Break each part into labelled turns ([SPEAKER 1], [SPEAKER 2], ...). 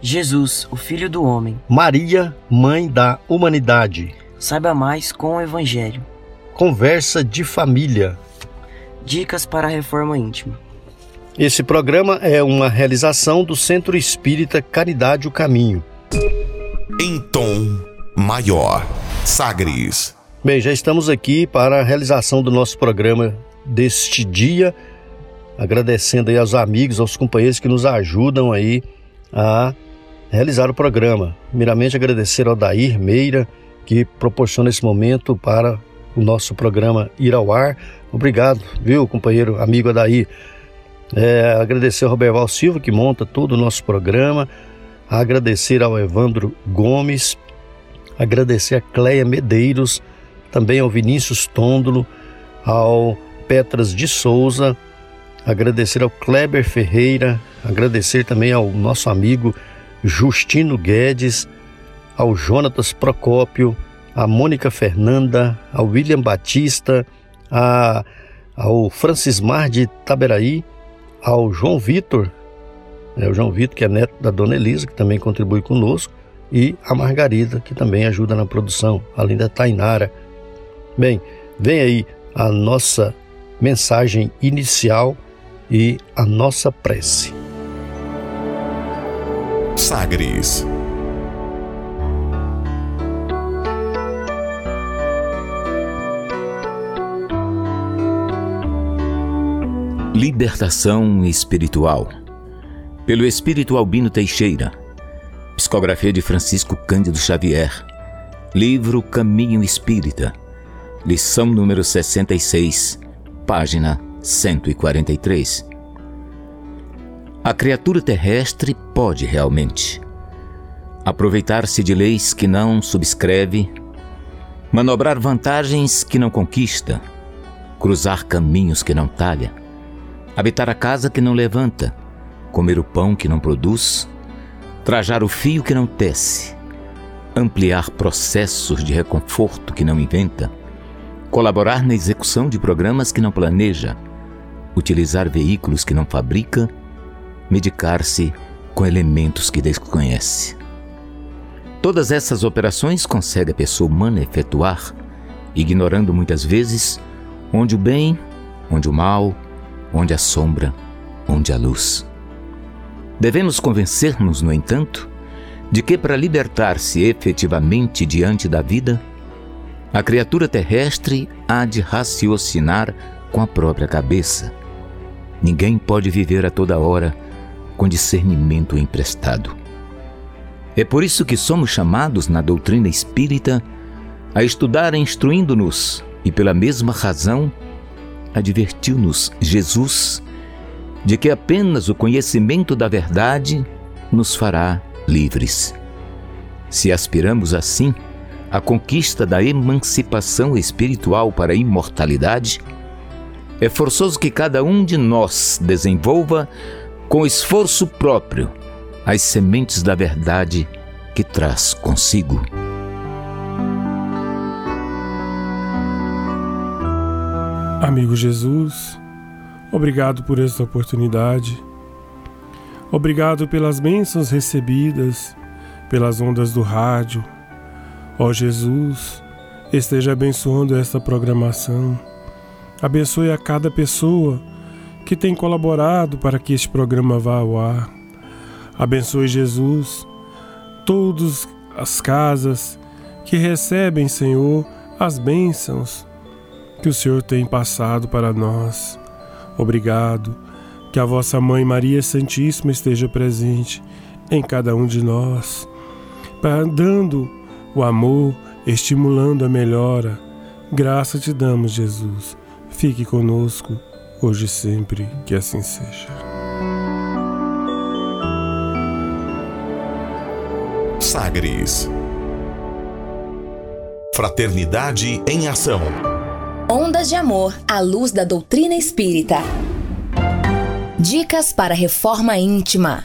[SPEAKER 1] Jesus, o Filho do Homem.
[SPEAKER 2] Maria, Mãe da Humanidade.
[SPEAKER 1] Saiba mais com o Evangelho.
[SPEAKER 2] Conversa de família.
[SPEAKER 1] Dicas para a reforma íntima.
[SPEAKER 2] Esse programa é uma realização do Centro Espírita Caridade o Caminho.
[SPEAKER 3] Em tom maior. Sagres.
[SPEAKER 2] Bem, já estamos aqui para a realização do nosso programa deste dia, agradecendo aí aos amigos, aos companheiros que nos ajudam aí a realizar o programa. Primeiramente, agradecer ao Dair Meira, que proporciona esse momento para o nosso programa ir ao ar. Obrigado, viu, companheiro, amigo Adair. É, agradecer ao Roberval Silva, que monta todo o nosso programa. Agradecer ao Evandro Gomes. Agradecer a Cleia Medeiros. Também ao Vinícius Tôndolo. Ao Petras de Souza. Agradecer ao Kleber Ferreira. Agradecer também ao nosso amigo Justino Guedes, ao Jonatas Procópio, a Mônica Fernanda, ao William Batista, a, ao Francismar de Taberaí, ao João Vitor, é o João Vitor, que é neto da Dona Elisa, que também contribui conosco, e a Margarida, que também ajuda na produção, além da Tainara. Bem, vem aí a nossa mensagem inicial e a nossa prece.
[SPEAKER 3] Sagres.
[SPEAKER 4] Libertação espiritual. Pelo Espírito Albino Teixeira. Psicografia de Francisco Cândido Xavier. Livro Caminho Espírita. Lição número 66, página 143. A criatura terrestre pode realmente aproveitar-se de leis que não subscreve, manobrar vantagens que não conquista, cruzar caminhos que não talha, habitar a casa que não levanta, comer o pão que não produz, trajar o fio que não tece, ampliar processos de reconforto que não inventa, colaborar na execução de programas que não planeja, utilizar veículos que não fabrica medicar-se com elementos que desconhece. Todas essas operações consegue a pessoa humana efetuar, ignorando muitas vezes onde o bem, onde o mal, onde a sombra, onde a luz. Devemos convencer-nos, no entanto, de que para libertar-se efetivamente diante da vida, a criatura terrestre há de raciocinar com a própria cabeça. Ninguém pode viver a toda hora com discernimento emprestado. É por isso que somos chamados na doutrina espírita a estudar instruindo-nos e, pela mesma razão, advertiu-nos Jesus de que apenas o conhecimento da verdade nos fará livres. Se aspiramos assim à conquista da emancipação espiritual para a imortalidade, é forçoso que cada um de nós desenvolva com esforço próprio, as sementes da verdade que traz consigo.
[SPEAKER 5] Amigo Jesus, obrigado por esta oportunidade. Obrigado pelas bênçãos recebidas, pelas ondas do rádio. Ó Jesus, esteja abençoando esta programação. Abençoe a cada pessoa que tem colaborado para que este programa vá ao ar. Abençoe Jesus, todas as casas que recebem, Senhor, as bênçãos que o Senhor tem passado para nós. Obrigado. Que a vossa Mãe Maria Santíssima esteja presente em cada um de nós, dando o amor, estimulando a melhora. Graça te damos, Jesus. Fique conosco, hoje e sempre, que assim seja.
[SPEAKER 3] Sagres. Fraternidade em Ação.
[SPEAKER 6] Ondas de Amor à luz da doutrina espírita. Dicas para reforma íntima.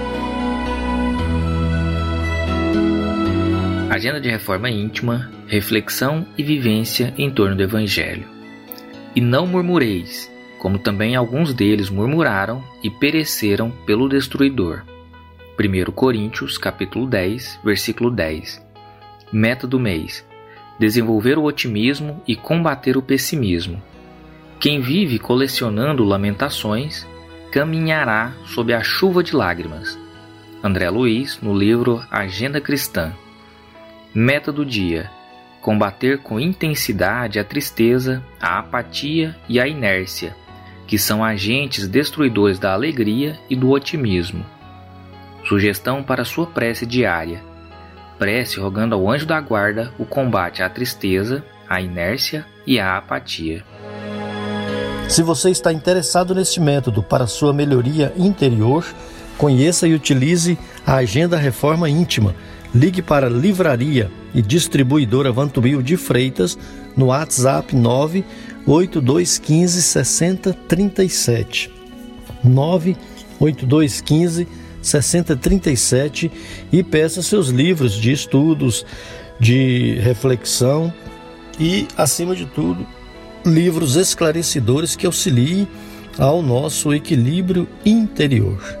[SPEAKER 7] Agenda de reforma íntima, reflexão e vivência em torno do Evangelho. E não murmureis, como também alguns deles murmuraram e pereceram pelo destruidor. 1 Coríntios, capítulo 10, versículo 10. Meta do mês: desenvolver o otimismo e combater o pessimismo. Quem vive colecionando lamentações caminhará sob a chuva de lágrimas. André Luiz, no livro Agenda Cristã. Meta do dia: combater com intensidade a tristeza, a apatia e a inércia, que são agentes destruidores da alegria e do otimismo. Sugestão para sua prece diária: prece rogando ao anjo da guarda o combate à tristeza, à inércia e à apatia.
[SPEAKER 2] Se você está interessado neste método para sua melhoria interior, conheça e utilize a Agenda Reforma Íntima Ligue para Livraria e Distribuidora Vantubil de Freitas no WhatsApp 98215 6037. 98215 6037 e peça seus livros de estudos, de reflexão e, acima de tudo, livros esclarecedores que auxiliem ao nosso equilíbrio interior.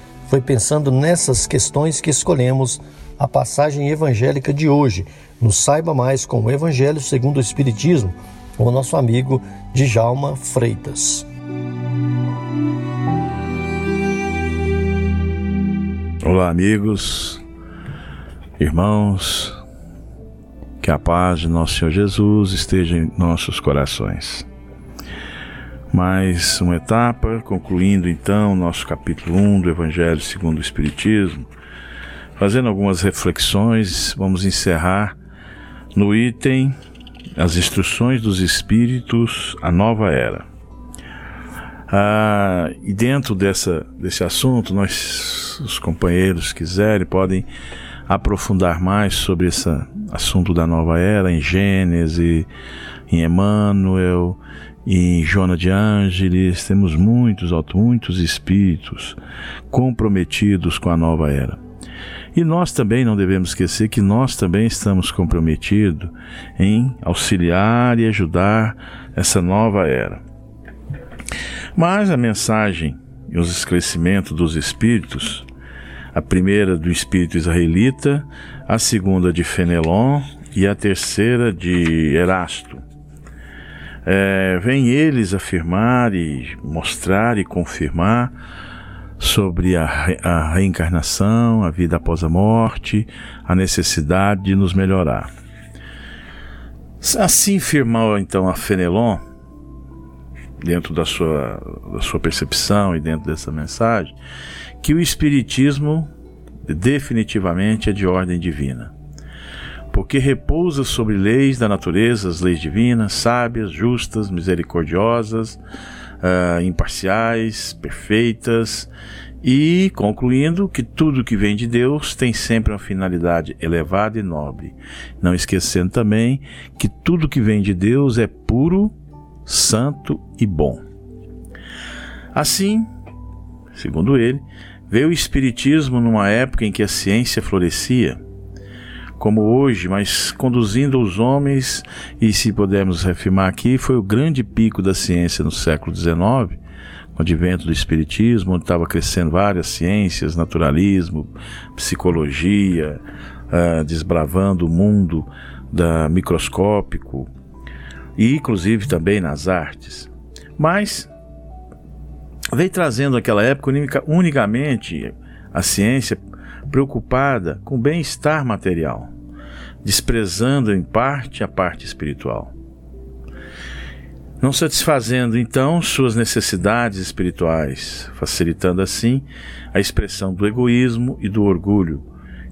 [SPEAKER 2] Foi pensando nessas questões que escolhemos a passagem evangélica de hoje. Nos saiba mais com o Evangelho segundo o Espiritismo, com o nosso amigo Djalma Freitas.
[SPEAKER 8] Olá, amigos, irmãos, que a paz de nosso Senhor Jesus esteja em nossos corações. Mais uma etapa, concluindo então nosso capítulo 1 do Evangelho segundo o Espiritismo Fazendo algumas reflexões, vamos encerrar no item As Instruções dos Espíritos, a Nova Era. Ah, e dentro dessa, desse assunto, nós, os companheiros quiserem, podem aprofundar mais sobre esse assunto da nova era em Gênesis, em Emmanuel, em Joana de Ângeles. Temos muitos, muitos espíritos comprometidos com a nova era. E nós também não devemos esquecer que nós também estamos comprometidos em auxiliar e ajudar essa nova era. Mas a mensagem e os esclarecimentos dos Espíritos, a primeira do Espírito Israelita, a segunda de Fenelon e a terceira de Erasto. É, vem eles afirmar e mostrar e confirmar sobre a, a reencarnação, a vida após a morte, a necessidade de nos melhorar. Assim afirmou então a Fenelon, dentro da sua, da sua percepção e dentro dessa mensagem, que o Espiritismo definitivamente é de ordem divina, porque repousa sobre leis da natureza, as leis divinas, sábias, justas, misericordiosas, uh, imparciais, perfeitas, e concluindo que tudo que vem de Deus tem sempre uma finalidade elevada e nobre. Não esquecendo também que tudo que vem de Deus é puro, santo e bom. Assim, segundo ele, veio o Espiritismo numa época em que a ciência florescia, como hoje, mas conduzindo os homens, e se pudermos afirmar aqui, foi o grande pico da ciência no século XIX, com o advento do Espiritismo, onde estava crescendo várias ciências, naturalismo, psicologia, uh, desbravando o mundo da microscópico, e inclusive também nas artes. Mas veio trazendo naquela época unicamente a ciência preocupada com o bem-estar material, desprezando em parte a parte espiritual. Não satisfazendo então suas necessidades espirituais, facilitando assim a expressão do egoísmo e do orgulho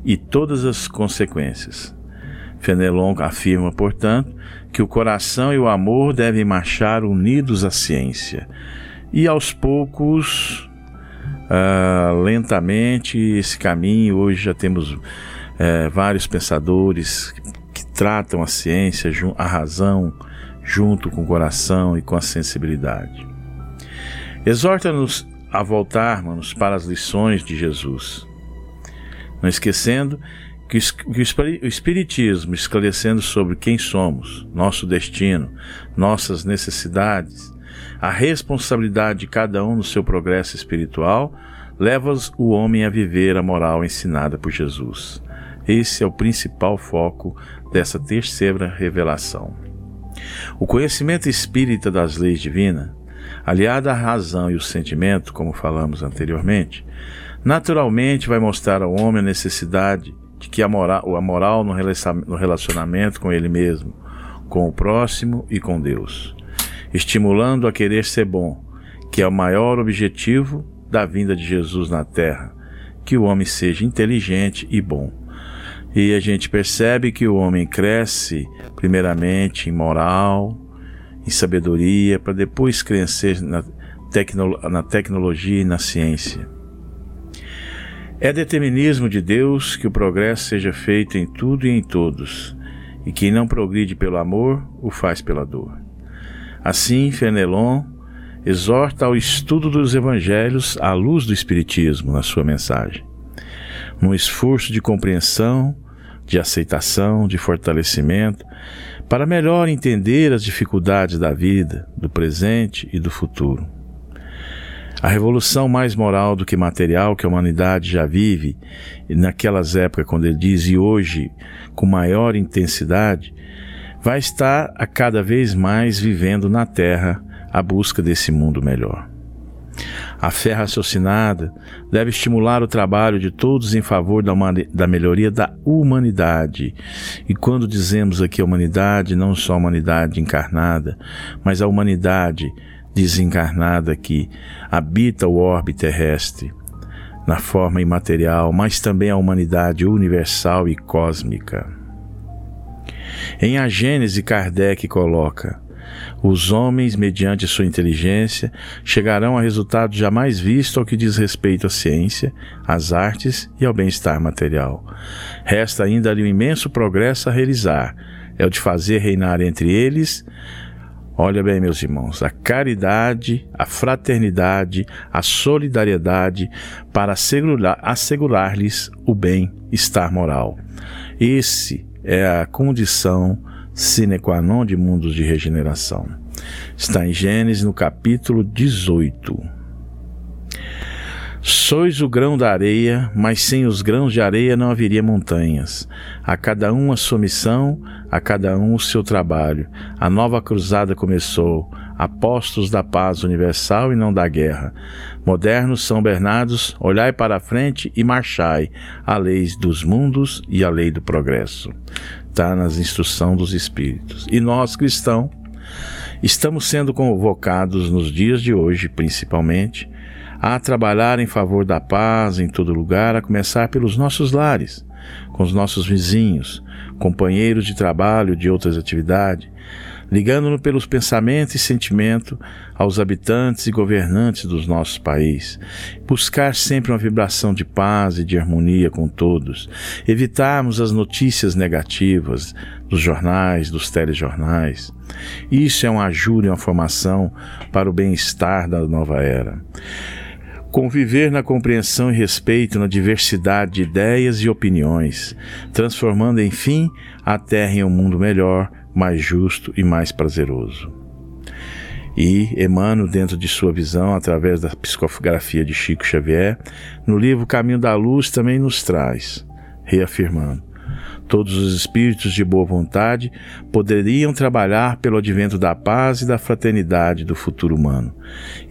[SPEAKER 8] e todas as consequências. Fenelon afirma, portanto, que o coração e o amor devem marchar unidos à ciência, e aos poucos, uh, lentamente, esse caminho, hoje já temos uh, vários pensadores que, tratam a ciência, a razão, junto com o coração e com a sensibilidade. Exorta-nos a voltarmos para as lições de Jesus, não esquecendo que o Espiritismo, esclarecendo sobre quem somos, nosso destino, nossas necessidades, a responsabilidade de cada um no seu progresso espiritual leva o homem a viver a moral ensinada por Jesus. Esse é o principal foco dessa terceira revelação. O conhecimento espírita das leis divinas, aliado à razão e o sentimento, como falamos anteriormente, naturalmente vai mostrar ao homem a necessidade de que a moral, a moral no relacionamento com ele mesmo, com o próximo e com Deus estimulando a querer ser bom, que é o maior objetivo da vinda de Jesus na Terra, que o homem seja inteligente e bom. E a gente percebe que o homem cresce, primeiramente, em moral, em sabedoria, para depois crescer na, tecno na tecnologia e na ciência. É determinismo de Deus que o progresso seja feito em tudo e em todos, e quem não progride pelo amor, o faz pela dor. Assim, Fenelon exorta ao estudo dos evangelhos à luz do Espiritismo na sua mensagem. Num esforço de compreensão, de aceitação, de fortalecimento, para melhor entender as dificuldades da vida, do presente e do futuro. A revolução mais moral do que material que a humanidade já vive, naquelas épocas, quando ele diz, e hoje, com maior intensidade, vai estar a cada vez mais vivendo na Terra a busca desse mundo melhor. A fé raciocinada deve estimular o trabalho de todos em favor da, da, melhoria da humanidade. E quando dizemos aqui a humanidade, não só a humanidade encarnada, mas a humanidade desencarnada que habita o orbe terrestre, na forma imaterial, mas também a humanidade universal e cósmica. Em A Gênese, Kardec coloca: os homens, mediante sua inteligência, chegarão a resultados jamais vistos ao que diz respeito à ciência, às artes e ao bem-estar material. Resta ainda ali um imenso progresso a realizar, é o de fazer reinar entre eles Olha bem, meus irmãos, a caridade, a fraternidade, a solidariedade para assegurar-lhes o bem-estar moral. Esse é a condição sine qua non de mundos de regeneração. Está em Gênesis no capítulo 18. Sois o grão da areia, mas sem os grãos de areia não haveria montanhas. A cada um a sua missão, a cada um o seu trabalho. A nova cruzada começou. Apóstolos da paz universal e não da guerra. Modernos São Bernardos, olhai para a frente e marchai. A lei dos mundos e a lei do progresso. Está nas instruções dos Espíritos. E nós, cristãos, estamos sendo convocados nos dias de hoje, principalmente, a trabalhar em favor da paz em todo lugar, a começar pelos nossos lares, com os nossos vizinhos, companheiros de trabalho, de outras atividades, ligando-nos pelos pensamentos e sentimentos aos habitantes e governantes dos nossos países. Buscar sempre uma vibração de paz e de harmonia com todos. Evitarmos as notícias negativas dos jornais, dos telejornais. Isso é uma ajuda e uma formação para o bem-estar da nova era. Conviver na compreensão e respeito na diversidade de ideias e opiniões, transformando, enfim, a Terra em um mundo melhor, mais justo e mais prazeroso. E Emmanuel, dentro de sua visão, através da psicografia de Chico Xavier, no livro Caminho da Luz também nos traz, reafirmando: todos os espíritos de boa vontade poderiam trabalhar pelo advento da paz e da fraternidade do futuro humano.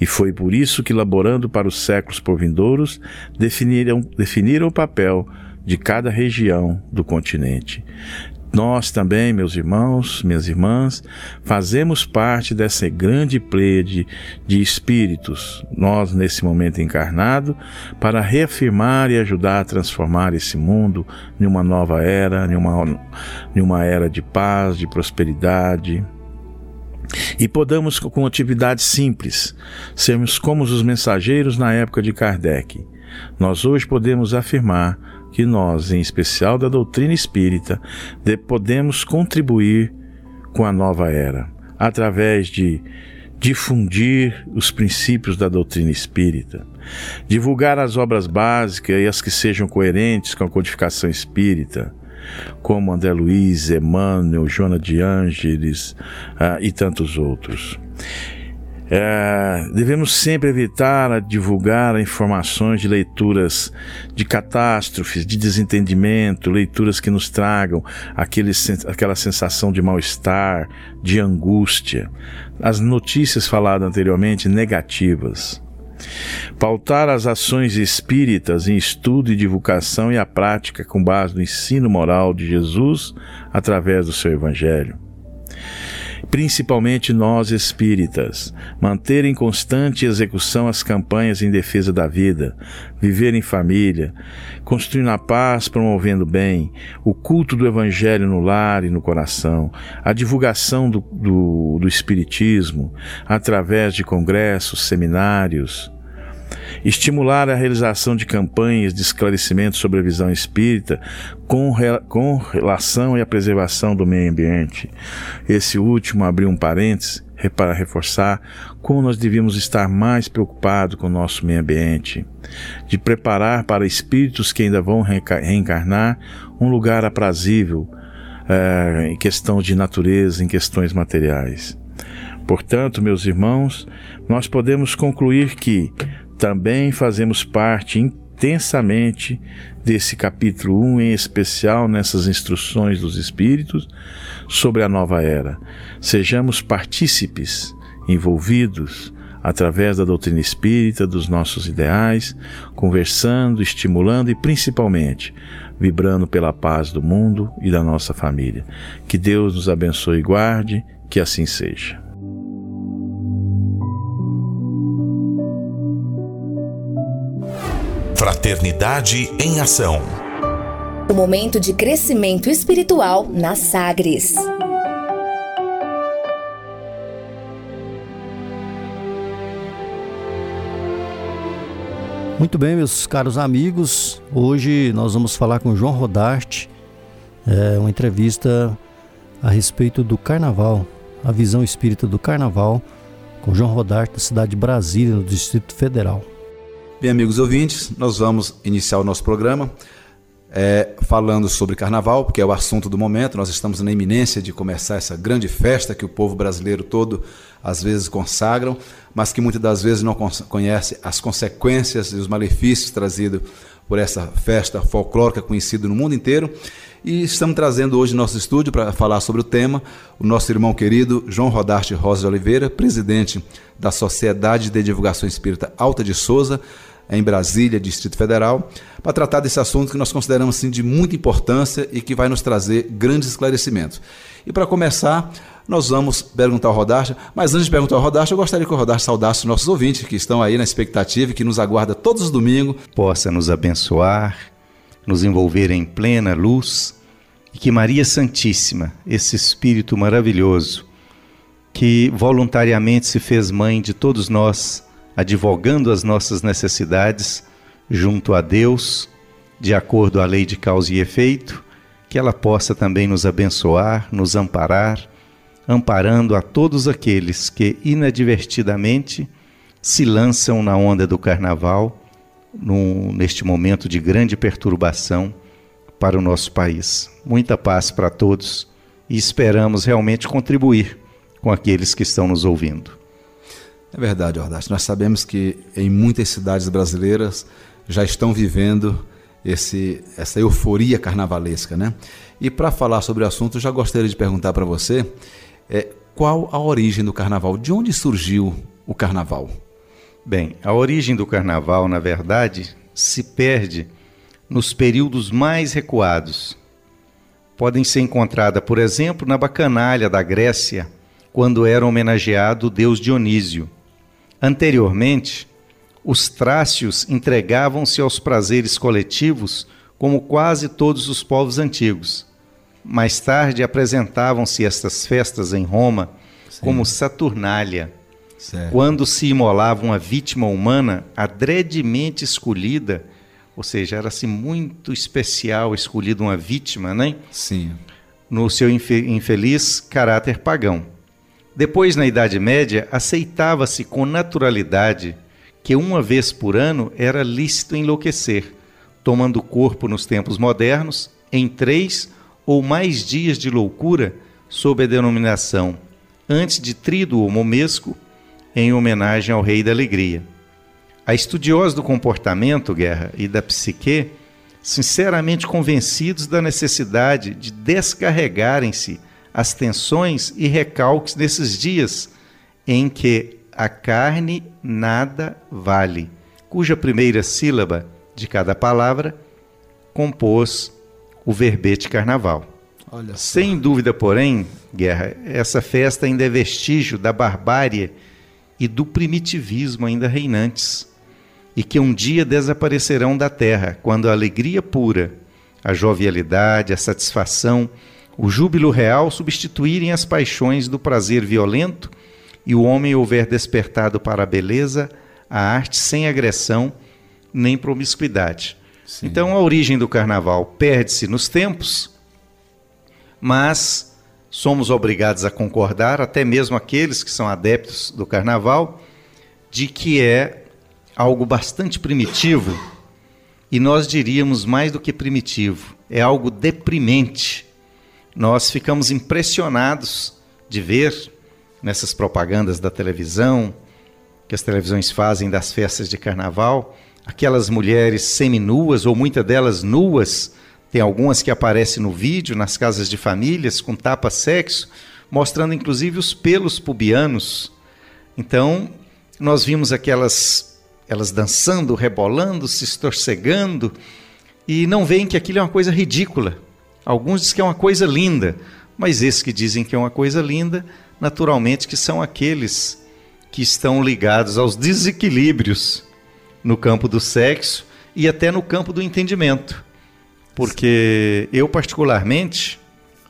[SPEAKER 8] E foi por isso que, laborando para os séculos por vindouros, definiram, definiram o papel de cada região do continente, nós também, meus irmãos, minhas irmãs, fazemos parte dessa grande plede de espíritos, nós nesse momento encarnado, para reafirmar e ajudar a transformar esse mundo em uma nova era, em uma, em uma era de paz, de prosperidade, e podamos, com atividades simples, sermos como os mensageiros na época de Kardec. Nós hoje podemos afirmar que nós, em especial da doutrina espírita, podemos contribuir com a nova era, através de difundir os princípios da doutrina espírita, divulgar as obras básicas e as que sejam coerentes com a codificação espírita, como André Luiz, Emmanuel, Joana de Ângeles uh, e tantos outros. É, devemos sempre evitar divulgar informações de leituras de catástrofes, de desentendimento, leituras que nos tragam aquele, aquela sensação de mal-estar, de angústia. As notícias faladas anteriormente negativas. Pautar as ações espíritas em estudo e divulgação e a prática com base no ensino moral de Jesus através do seu Evangelho principalmente nós espíritas, manter em constante execução as campanhas em defesa da vida, viver em família, construindo a paz, promovendo o bem, o culto do Evangelho no lar e no coração, a divulgação do, do, do Espiritismo através de congressos, seminários, estimular a realização de campanhas de esclarecimento sobre a visão espírita com, com relação a preservação do meio ambiente. Esse último abriu um parênteses para reforçar como nós devíamos estar mais preocupados com o nosso meio ambiente, de preparar para espíritos que ainda vão reencarnar um lugar aprazível é, em questão de natureza, em questões materiais. Portanto, meus irmãos, nós podemos concluir que também fazemos parte intensamente desse capítulo 1, em especial nessas instruções dos Espíritos sobre a nova era. Sejamos partícipes, envolvidos, através da doutrina espírita, dos nossos ideais, conversando, estimulando e principalmente vibrando pela paz do mundo e da nossa família. Que Deus nos abençoe e guarde, que assim seja.
[SPEAKER 3] Fraternidade em Ação.
[SPEAKER 6] O momento de crescimento espiritual na Sagres.
[SPEAKER 2] Muito bem, meus caros amigos. Hoje nós vamos falar com João Rodarte, é, uma entrevista a respeito do Carnaval, a visão espírita do Carnaval, com João Rodarte, da cidade de Brasília, no Distrito Federal.
[SPEAKER 9] Bem, amigos ouvintes, nós vamos iniciar o nosso programa é, falando sobre carnaval, porque é o assunto do momento. Nós estamos na iminência de começar essa grande festa que o povo brasileiro todo às vezes consagram, mas que muitas das vezes não conhece as consequências e os malefícios trazidos por essa festa folclórica conhecida no mundo inteiro. E estamos trazendo hoje no nosso estúdio para falar sobre o tema o nosso irmão querido João Rodarte Rosa de Oliveira, presidente da Sociedade de Divulgação Espírita Alta de Souza, em Brasília, Distrito Federal, para tratar desse assunto que nós consideramos assim, de muita importância e que vai nos trazer grandes esclarecimentos. E para começar, nós vamos perguntar ao Rodacha. Mas antes de perguntar ao Rodacha, eu gostaria que o Rodacha saudasse os nossos ouvintes que estão aí na expectativa e que nos aguarda todos os domingos.
[SPEAKER 10] Possa nos abençoar, nos envolver em plena luz e que Maria Santíssima, esse Espírito maravilhoso, que voluntariamente se fez mãe de todos nós, advogando as nossas necessidades junto a Deus, de acordo à lei de causa e efeito, que ela possa também nos abençoar, nos amparar, amparando a todos aqueles que inadvertidamente se lançam na onda do carnaval, neste momento de grande perturbação para o nosso país. Muita paz para todos e esperamos realmente contribuir com aqueles que estão nos ouvindo.
[SPEAKER 9] É verdade, Ordaz. Nós sabemos que em muitas cidades brasileiras já estão vivendo esse, essa euforia carnavalesca, né? E para falar sobre o assunto, já gostaria de perguntar para você é, qual a origem do carnaval? De onde surgiu o carnaval?
[SPEAKER 10] Bem, a origem do carnaval, na verdade, se perde nos períodos mais recuados. Podem ser encontradas, por exemplo, na bacanalha da Grécia, quando era homenageado o deus Dionísio. Anteriormente, os trácios entregavam-se aos prazeres coletivos como quase todos os povos antigos. Mais tarde apresentavam-se estas festas em Roma Sim. como Saturnália, certo. quando se imolava uma vítima humana adredemente escolhida, ou seja, era-se muito especial escolhida uma vítima, né?
[SPEAKER 9] Sim.
[SPEAKER 10] No seu infeliz caráter pagão. Depois, na Idade Média, aceitava-se com naturalidade que uma vez por ano era lícito enlouquecer, tomando corpo nos tempos modernos em três ou mais dias de loucura sob a denominação antes de Tríduo Momesco, em homenagem ao Rei da Alegria. A estudiosa do comportamento, Guerra, e da psique, sinceramente convencidos da necessidade de descarregarem-se as tensões e recalques nesses dias em que a carne nada vale, cuja primeira sílaba de cada palavra compôs o verbete carnaval. Sem dúvida, porém, Guerra, essa festa ainda é vestígio da barbárie e do primitivismo ainda reinantes, e que um dia desaparecerão da terra, quando a alegria pura, a jovialidade, a satisfação, o júbilo real substituírem as paixões do prazer violento e o homem houver despertado para a beleza, a arte sem agressão nem promiscuidade. Sim. Então a origem do carnaval perde-se nos tempos, mas somos obrigados a concordar, até mesmo aqueles que são adeptos do carnaval, de que é algo bastante primitivo, e nós diríamos mais do que primitivo, é algo deprimente nós ficamos impressionados de ver nessas propagandas da televisão, que as televisões fazem das festas de carnaval, aquelas mulheres seminuas ou muitas delas nuas, tem algumas que aparecem no vídeo nas casas de famílias com tapa sexo, mostrando inclusive os pelos pubianos. Então, nós vimos aquelas elas dançando, rebolando, se estorcegando e não veem que aquilo é uma coisa ridícula. Alguns dizem que é uma coisa linda, mas esses que dizem que é uma coisa linda, naturalmente que são aqueles que estão ligados aos desequilíbrios no campo do sexo e até no campo do entendimento. Porque eu, particularmente,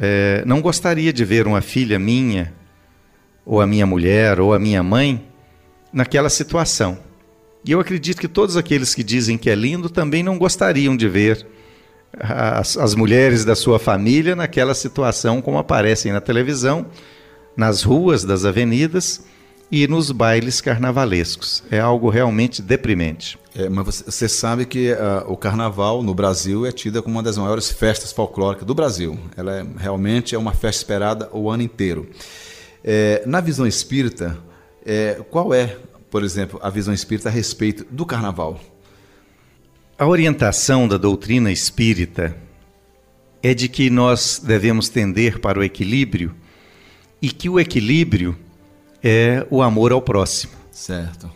[SPEAKER 10] é, não gostaria de ver uma filha minha, ou a minha mulher, ou a minha mãe, naquela situação. E eu acredito que todos aqueles que dizem que é lindo também não gostariam de ver as, as mulheres da sua família naquela situação como aparecem na televisão, nas ruas das avenidas e nos bailes carnavalescos. É algo realmente deprimente.
[SPEAKER 9] É, mas você sabe que uh, o carnaval no Brasil é tida como uma das maiores festas folclóricas do Brasil. Ela é, realmente é uma festa esperada o ano inteiro. É, na visão espírita, é, qual é, por exemplo, a visão espírita a respeito do carnaval?
[SPEAKER 10] A orientação da doutrina espírita é de que nós devemos tender para o equilíbrio e que o equilíbrio é o amor ao próximo.
[SPEAKER 9] Certo.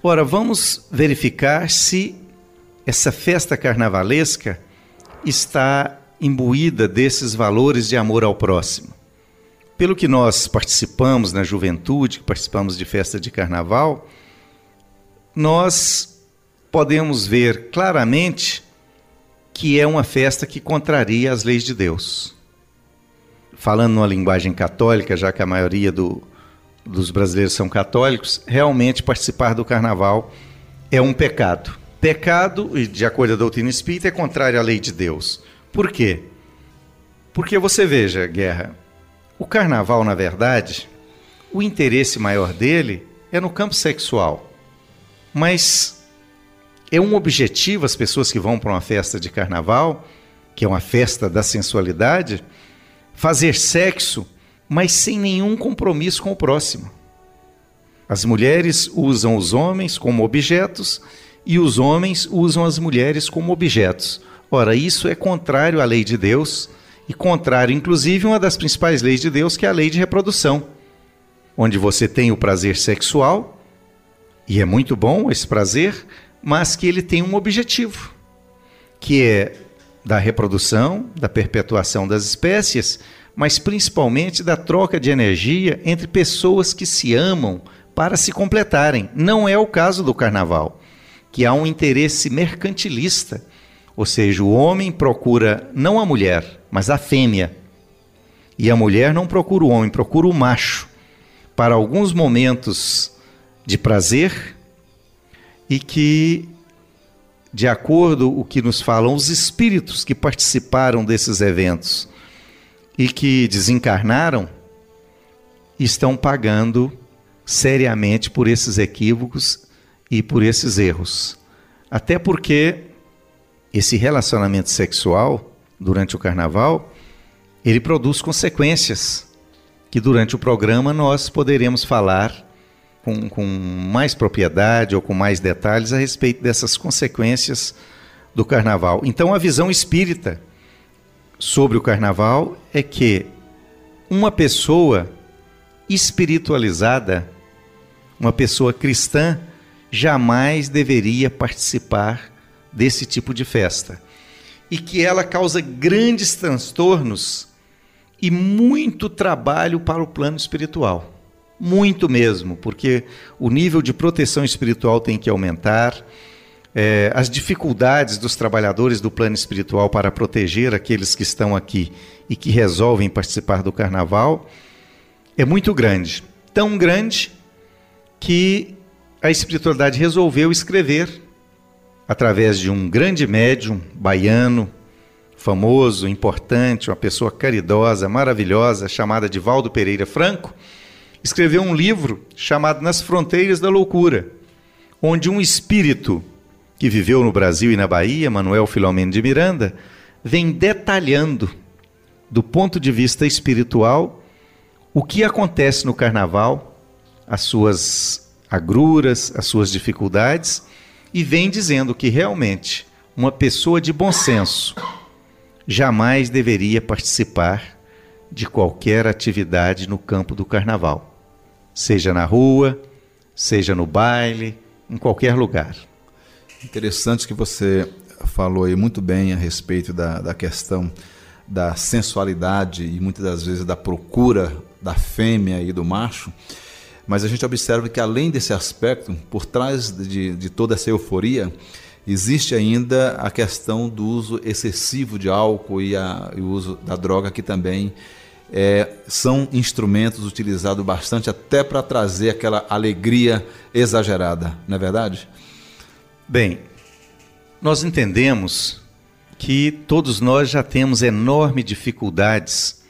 [SPEAKER 10] Ora, vamos verificar se essa festa carnavalesca está imbuída desses valores de amor ao próximo. pelo que nós participamos na juventude, participamos de festa de carnaval, nós podemos ver claramente que é uma festa que contraria as leis de Deus. Falando numa linguagem católica, já que a maioria do, dos brasileiros são católicos, realmente participar do carnaval é um pecado. Pecado, e de acordo a doutrina espírita, é contrário à lei de Deus. Por quê? Porque você veja, Guerra, o carnaval, na verdade, o interesse maior dele é no campo sexual. Mas é um objetivo as pessoas que vão para uma festa de carnaval, que é uma festa da sensualidade, fazer sexo, mas sem nenhum compromisso com o próximo. As mulheres usam os homens como objetos e os homens usam as mulheres como objetos. Ora, isso é contrário à lei de Deus e contrário, inclusive, uma das principais leis de Deus, que é a lei de reprodução, onde você tem o prazer sexual, e é muito bom esse prazer, mas que ele tem um objetivo, que é da reprodução, da perpetuação das espécies, mas principalmente da troca de energia entre pessoas que se amam para se completarem. Não é o caso do carnaval, que há um interesse mercantilista, ou seja, o homem procura não a mulher, mas a fêmea. E a mulher não procura o homem, procura o macho para alguns momentos de prazer e que, de acordo com o que nos falam os espíritos que participaram desses eventos e que desencarnaram, estão pagando seriamente por esses equívocos e por esses erros. Até porque esse relacionamento sexual durante o carnaval, ele produz consequências que durante o programa nós poderemos falar com, com mais propriedade ou com mais detalhes a respeito dessas consequências do carnaval. Então, a visão espírita sobre o carnaval é que uma pessoa espiritualizada, uma pessoa cristã, jamais deveria participar desse tipo de festa. E que ela causa grandes transtornos e muito trabalho para o plano espiritual. Muito mesmo, porque o nível de proteção espiritual tem que aumentar. É, as dificuldades dos trabalhadores do plano espiritual para proteger aqueles que estão aqui e que resolvem participar do carnaval é muito grande. Tão grande que a espiritualidade resolveu escrever através de um grande médium baiano, famoso, importante, uma pessoa caridosa, maravilhosa, chamada de Valdo Pereira Franco, escreveu um livro chamado Nas Fronteiras da Loucura, onde um espírito que viveu no Brasil e na Bahia, Manuel Filomeno de Miranda, vem detalhando, do ponto de vista espiritual, o que acontece no carnaval, as suas agruras, as suas dificuldades e vem dizendo que realmente uma pessoa de bom senso jamais deveria participar de qualquer atividade no campo do carnaval, seja na rua, seja no baile, em qualquer lugar.
[SPEAKER 9] Interessante que você falou aí muito bem a respeito da, da questão da sensualidade e muitas das vezes da procura da fêmea e do macho. Mas a gente observa que, além desse aspecto, por trás de, de toda essa euforia, existe ainda a questão do uso excessivo de álcool e, a, e o uso da droga, que também é, são instrumentos utilizados bastante até para trazer aquela alegria exagerada, não é verdade?
[SPEAKER 10] Bem, nós entendemos que todos nós já temos enormes dificuldades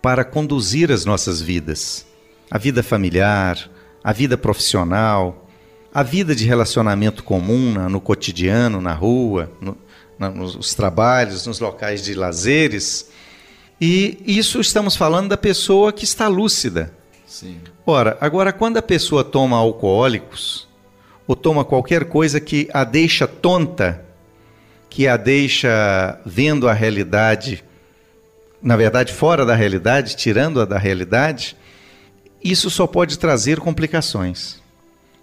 [SPEAKER 10] para conduzir as nossas vidas a vida familiar, a vida profissional, a vida de relacionamento comum no cotidiano, na rua, no, nos trabalhos, nos locais de lazeres. E isso estamos falando da pessoa que está lúcida.
[SPEAKER 9] Sim.
[SPEAKER 10] Ora, agora quando a pessoa toma alcoólicos ou toma qualquer coisa que a deixa tonta, que a deixa vendo a realidade, na verdade fora da realidade, tirando-a da realidade, isso só pode trazer complicações.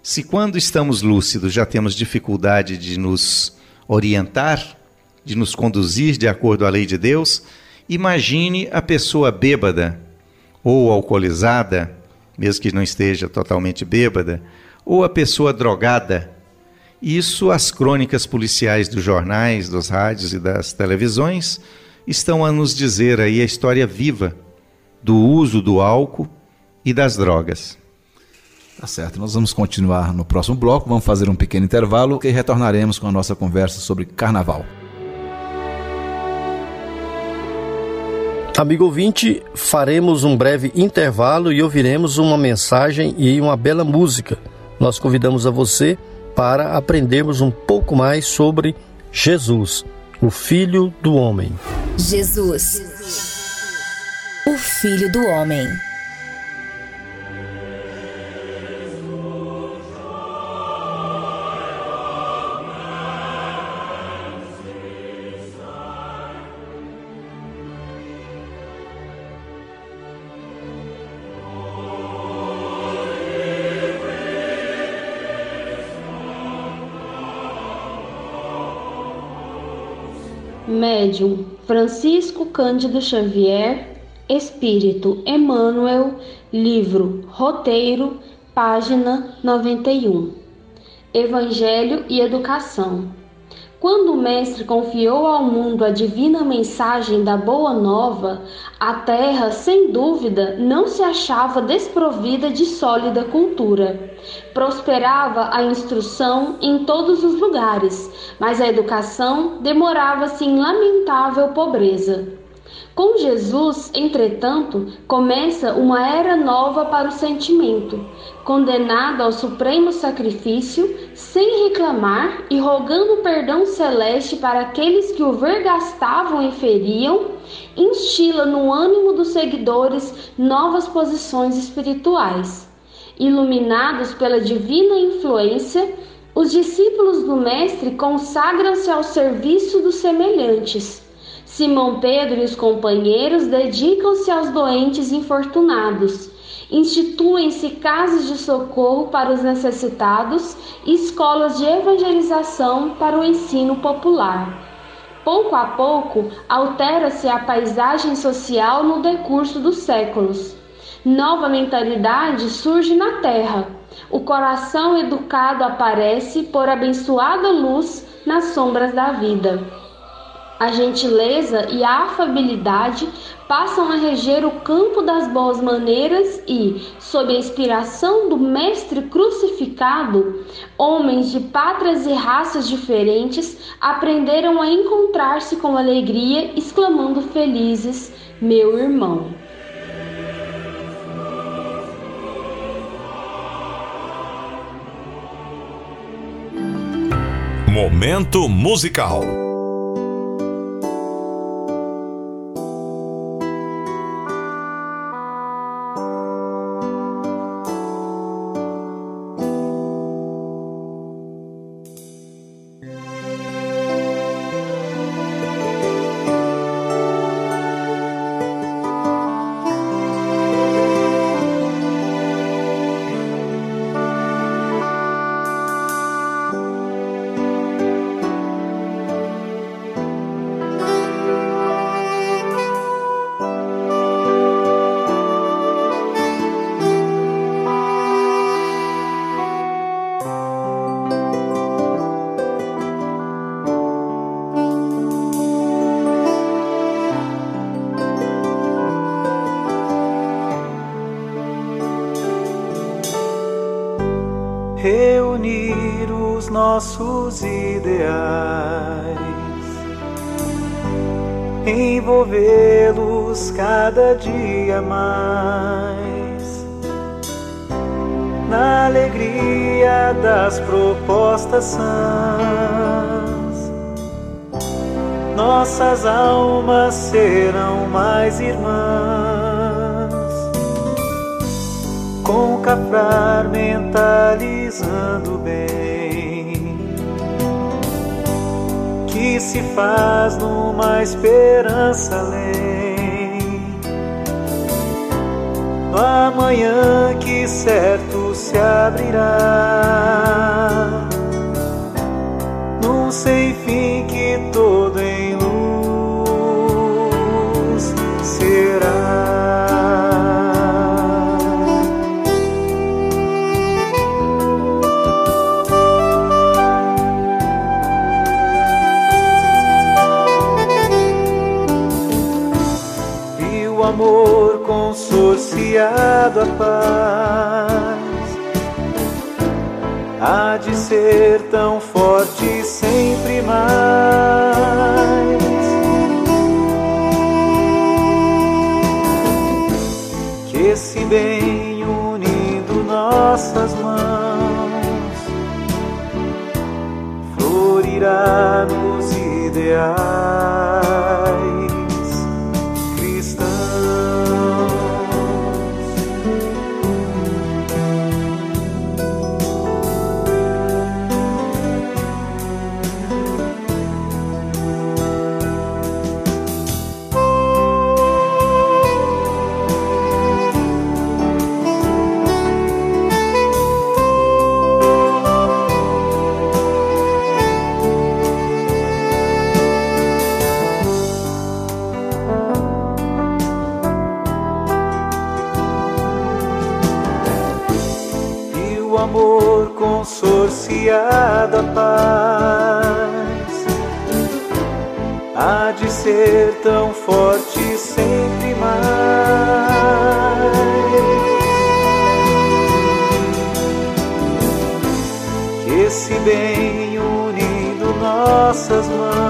[SPEAKER 10] Se quando estamos lúcidos já temos dificuldade de nos orientar, de nos conduzir de acordo à lei de Deus, imagine a pessoa bêbada ou alcoolizada, mesmo que não esteja totalmente bêbada, ou a pessoa drogada. Isso as crônicas policiais dos jornais, dos rádios e das televisões estão a nos dizer aí a história viva do uso do álcool e das drogas.
[SPEAKER 9] Tá certo, nós vamos continuar no próximo bloco, vamos fazer um pequeno intervalo e retornaremos com a nossa conversa sobre carnaval.
[SPEAKER 2] Amigo ouvinte, faremos um breve intervalo e ouviremos uma mensagem e uma bela música. Nós convidamos a você para aprendermos um pouco mais sobre Jesus, o Filho do Homem.
[SPEAKER 6] Jesus, o Filho do Homem.
[SPEAKER 11] Médium Francisco Cândido Xavier, Espírito Emmanuel, livro Roteiro, página 91. Evangelho e Educação. Quando o Mestre confiou ao mundo a divina mensagem da Boa Nova, a terra, sem dúvida, não se achava desprovida de sólida cultura. Prosperava a instrução em todos os lugares, mas a educação demorava-se em lamentável pobreza. Com Jesus, entretanto, começa uma era nova para o sentimento, condenado ao supremo sacrifício, sem reclamar e rogando perdão celeste para aqueles que o vergastavam e feriam, instila no ânimo dos seguidores novas posições espirituais. Iluminados pela divina influência, os discípulos do Mestre consagram-se ao serviço dos semelhantes Simão Pedro e os companheiros dedicam-se aos doentes infortunados. Instituem-se casas de socorro para os necessitados e escolas de evangelização para o ensino popular. Pouco a pouco, altera-se a paisagem social no decurso dos séculos. Nova mentalidade surge na terra. O coração educado aparece por abençoada luz nas sombras da vida a gentileza e a afabilidade passam a reger o campo das boas maneiras e, sob a inspiração do Mestre crucificado, homens de pátrias e raças diferentes aprenderam a encontrar-se com alegria, exclamando felizes: Meu irmão.
[SPEAKER 3] Momento musical.
[SPEAKER 12] Que se faz numa esperança além. No amanhã que certo se abrirá, num sem consorciado a paz há de ser tão forte sempre mais. Que esse bem unindo nossas mãos florirá nos ideais. Consorciada paz há de ser tão forte sempre mais. Que esse bem unindo nossas mãos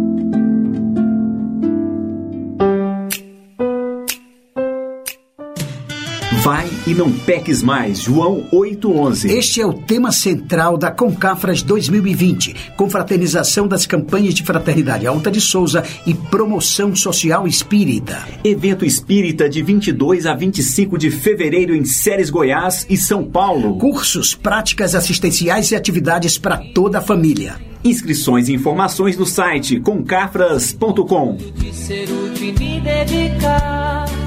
[SPEAKER 13] Vai e não peques mais. João 8:11.
[SPEAKER 14] Este é o tema central da Concafras 2020, confraternização das campanhas de fraternidade Alta de Souza e promoção social espírita.
[SPEAKER 13] Evento espírita de 22 a 25 de fevereiro em Séries Goiás e São Paulo.
[SPEAKER 14] Cursos, práticas assistenciais e atividades para toda a família.
[SPEAKER 13] Inscrições e informações no site concafras.com.
[SPEAKER 15] De ser útil e me dedicar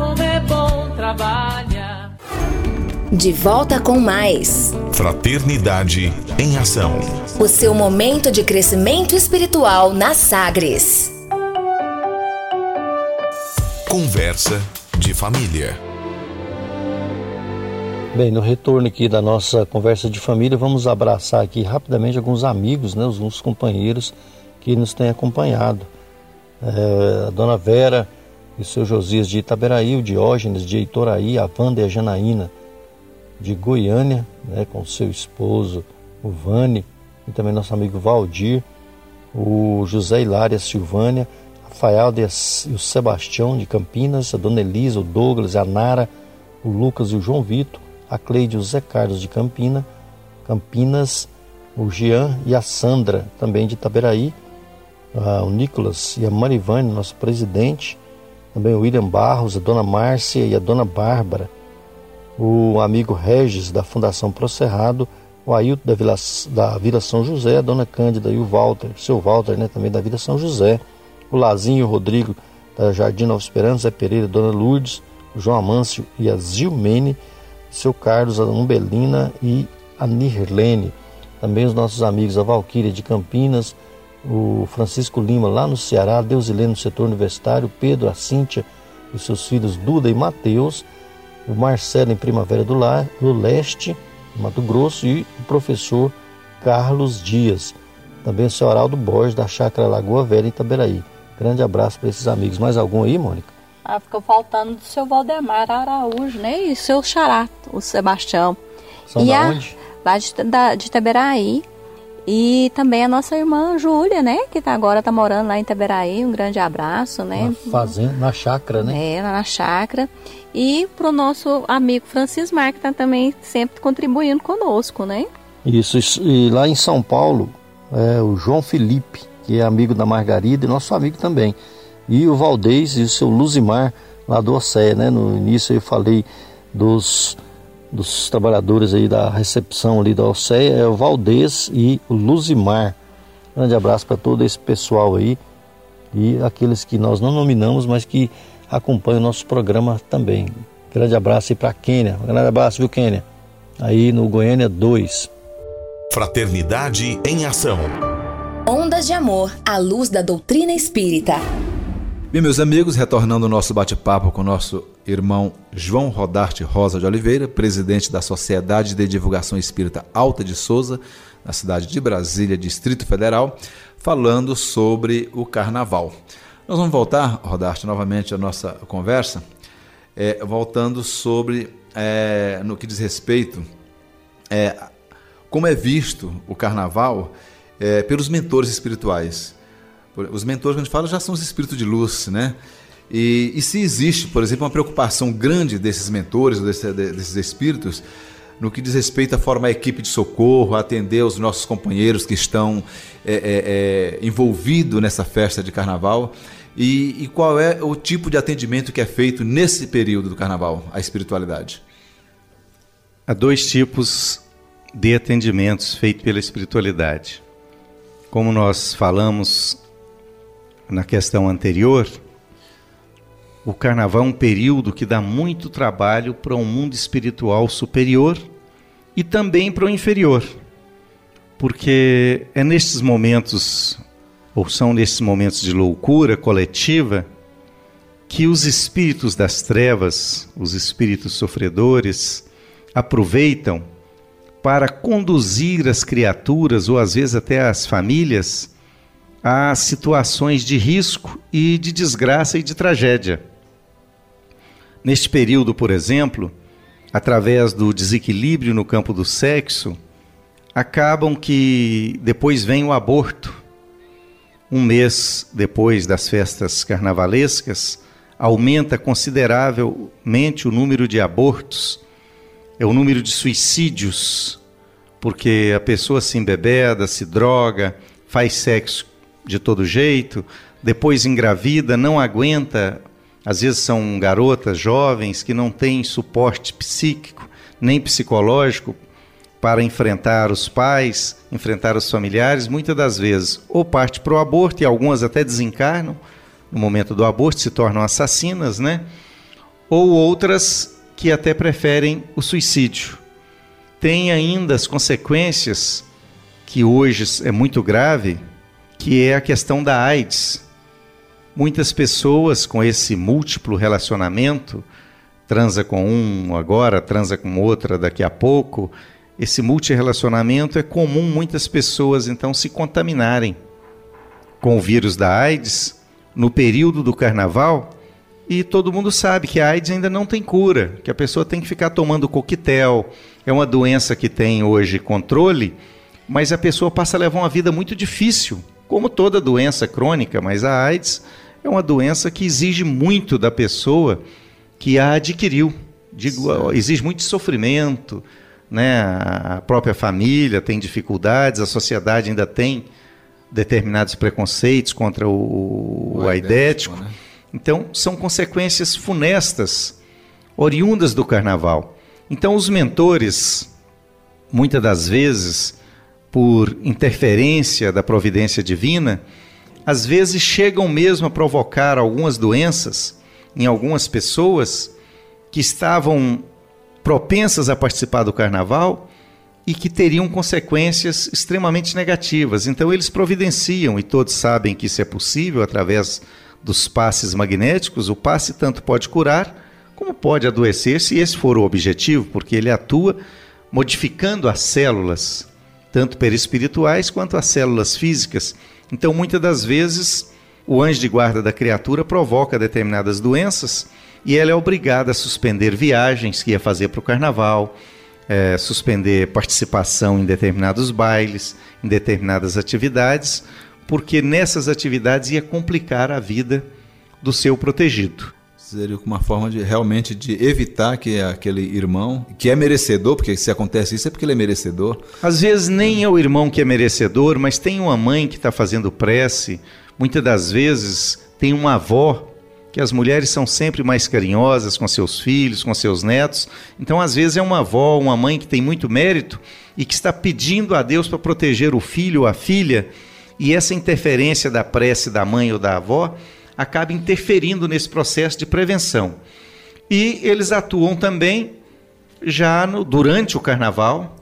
[SPEAKER 15] como é bom trabalhar.
[SPEAKER 6] De volta com mais.
[SPEAKER 3] Fraternidade em Ação.
[SPEAKER 6] O seu momento de crescimento espiritual na Sagres.
[SPEAKER 3] Conversa de família.
[SPEAKER 2] Bem, no retorno aqui da nossa conversa de família, vamos abraçar aqui rapidamente alguns amigos, né, alguns companheiros que nos têm acompanhado. É, a dona Vera e seu Josias de Itaberaí, o Diógenes de Heitoraí, a Wanda e a Janaína de Goiânia, né, com seu esposo, o Vane, e também nosso amigo Valdir, o José Hilária Silvânia, Rafael e o Sebastião de Campinas, a Dona Elisa, o Douglas, a Nara, o Lucas e o João Vitor, a Cleide e o Zé Carlos de Campina, Campinas, o Jean e a Sandra, também de Itaberaí, o Nicolas e a Marivane, nosso presidente, também o William Barros, a Dona Márcia e a Dona Bárbara, o amigo Regis da Fundação Procerrado, o Ailton da Vila, da Vila São José, a Dona Cândida e o Walter, seu Walter, né, também da Vila São José, o Lazinho o Rodrigo da Jardim Nova Esperança, Zé Pereira, Dona Lourdes, o João Amâncio e a Zilmene, seu Carlos, a Umbelina e a Nirlene. Também os nossos amigos, a Valquíria de Campinas, o Francisco Lima lá no Ceará, Deusilene no setor universitário, Pedro, a Cíntia e seus filhos Duda e Mateus, o Marcelo em Primavera do, Lar, do Leste, Mato Grosso, e o professor Carlos Dias. Também o seu Araldo Borges, da Chácara Lagoa Velha, em Itaberaí. Grande abraço para esses amigos. Mais algum aí, Mônica?
[SPEAKER 16] Ah, ficou faltando do seu Valdemar Araújo, né? E seu xará, o Sebastião.
[SPEAKER 2] São
[SPEAKER 16] e
[SPEAKER 2] da
[SPEAKER 16] a,
[SPEAKER 2] onde?
[SPEAKER 16] Lá de, da, de Iteberaí. E também a nossa irmã Júlia, né? Que tá, agora tá morando lá em Iteberaí. Um grande abraço, né?
[SPEAKER 2] Na fazenda, na chácara, né?
[SPEAKER 16] É, na chácara. E pro nosso amigo Francis Mar, que tá também sempre contribuindo conosco, né?
[SPEAKER 2] Isso, isso. e lá em São Paulo, é o João Felipe, que é amigo da Margarida e nosso amigo também. E o Valdez e o seu Luzimar, lá do Océ, né? No início eu falei dos, dos trabalhadores aí da recepção ali da Océ, é o Valdez e o Luzimar. Grande abraço para todo esse pessoal aí e aqueles que nós não nominamos, mas que acompanham o nosso programa também. Grande abraço aí para Quênia. Grande abraço, viu, Quênia? Aí no Goiânia 2.
[SPEAKER 3] Fraternidade em Ação.
[SPEAKER 6] Ondas de Amor à luz da doutrina espírita.
[SPEAKER 9] Bem, meus amigos, retornando ao nosso bate-papo com nosso irmão João Rodarte Rosa de Oliveira, presidente da Sociedade de Divulgação Espírita Alta de Souza, na cidade de Brasília, Distrito Federal, falando sobre o carnaval. Nós vamos voltar, Rodarte, novamente à nossa conversa, é, voltando sobre, é, no que diz respeito, é, como é visto o carnaval é, pelos mentores espirituais. Os mentores que a gente fala já são os espíritos de luz, né? E, e se existe, por exemplo, uma preocupação grande desses mentores, desse, desses espíritos, no que diz respeito a formar a equipe de socorro, atender os nossos companheiros que estão é, é, é, envolvidos nessa festa de carnaval, e, e qual é o tipo de atendimento que é feito nesse período do carnaval, a espiritualidade?
[SPEAKER 10] Há dois tipos de atendimentos feitos pela espiritualidade. Como nós falamos na questão anterior, o carnaval é um período que dá muito trabalho para um mundo espiritual superior e também para o inferior. Porque é nesses momentos, ou são nesses momentos de loucura coletiva, que os espíritos das trevas, os espíritos sofredores, aproveitam para conduzir as criaturas, ou às vezes até as famílias, a situações de risco e de desgraça e de tragédia. Neste período, por exemplo, através do desequilíbrio no campo do sexo, acabam que depois vem o aborto. Um mês depois das festas carnavalescas, aumenta consideravelmente o número de abortos, é o número de suicídios, porque a pessoa se embebeda, se droga, faz sexo de todo jeito, depois engravida, não aguenta. Às vezes são garotas jovens que não têm suporte psíquico nem psicológico para enfrentar os pais, enfrentar os familiares, muitas das vezes ou parte para o aborto e algumas até desencarnam no momento do aborto, se tornam assassinas, né? Ou outras que até preferem o suicídio. Tem ainda as consequências que hoje é muito grave, que é a questão da AIDS. Muitas pessoas com esse múltiplo relacionamento, transa com um agora, transa com outra daqui a pouco, esse multirelacionamento é comum muitas pessoas então se contaminarem com o vírus da AIDS no período do carnaval. E todo mundo sabe que a AIDS ainda não tem cura, que a pessoa tem que ficar tomando coquetel. É uma doença que tem hoje controle, mas a pessoa passa a levar uma vida muito difícil como toda doença crônica, mas a AIDS é uma doença que exige muito da pessoa que a adquiriu. Digo, exige muito sofrimento, né? A própria família tem dificuldades, a sociedade ainda tem determinados preconceitos contra o, o aidético. Né? Então, são consequências funestas, oriundas do carnaval. Então, os mentores, muitas das vezes, por interferência da providência divina, às vezes chegam mesmo a provocar algumas doenças em algumas pessoas que estavam propensas a participar do carnaval e que teriam consequências extremamente negativas. Então eles providenciam, e todos sabem que isso é possível através dos passes magnéticos. O passe tanto pode curar como pode adoecer, se esse for o objetivo, porque ele atua modificando as células tanto perispirituais quanto as células físicas. Então, muitas das vezes, o anjo de guarda da criatura provoca determinadas doenças e ela é obrigada a suspender viagens que ia fazer para o carnaval, é, suspender participação em determinados bailes, em determinadas atividades, porque nessas atividades ia complicar a vida do seu protegido.
[SPEAKER 9] Seria uma forma de realmente de evitar que aquele irmão, que é merecedor, porque se acontece isso é porque ele é merecedor.
[SPEAKER 10] Às vezes nem é o irmão que é merecedor, mas tem uma mãe que está fazendo prece, muitas das vezes tem uma avó que as mulheres são sempre mais carinhosas com seus filhos, com seus netos. Então, às vezes, é uma avó, uma mãe que tem muito mérito e que está pedindo a Deus para proteger o filho ou a filha, e essa interferência da prece da mãe ou da avó acaba interferindo nesse processo de prevenção. E eles atuam também já no, durante o carnaval,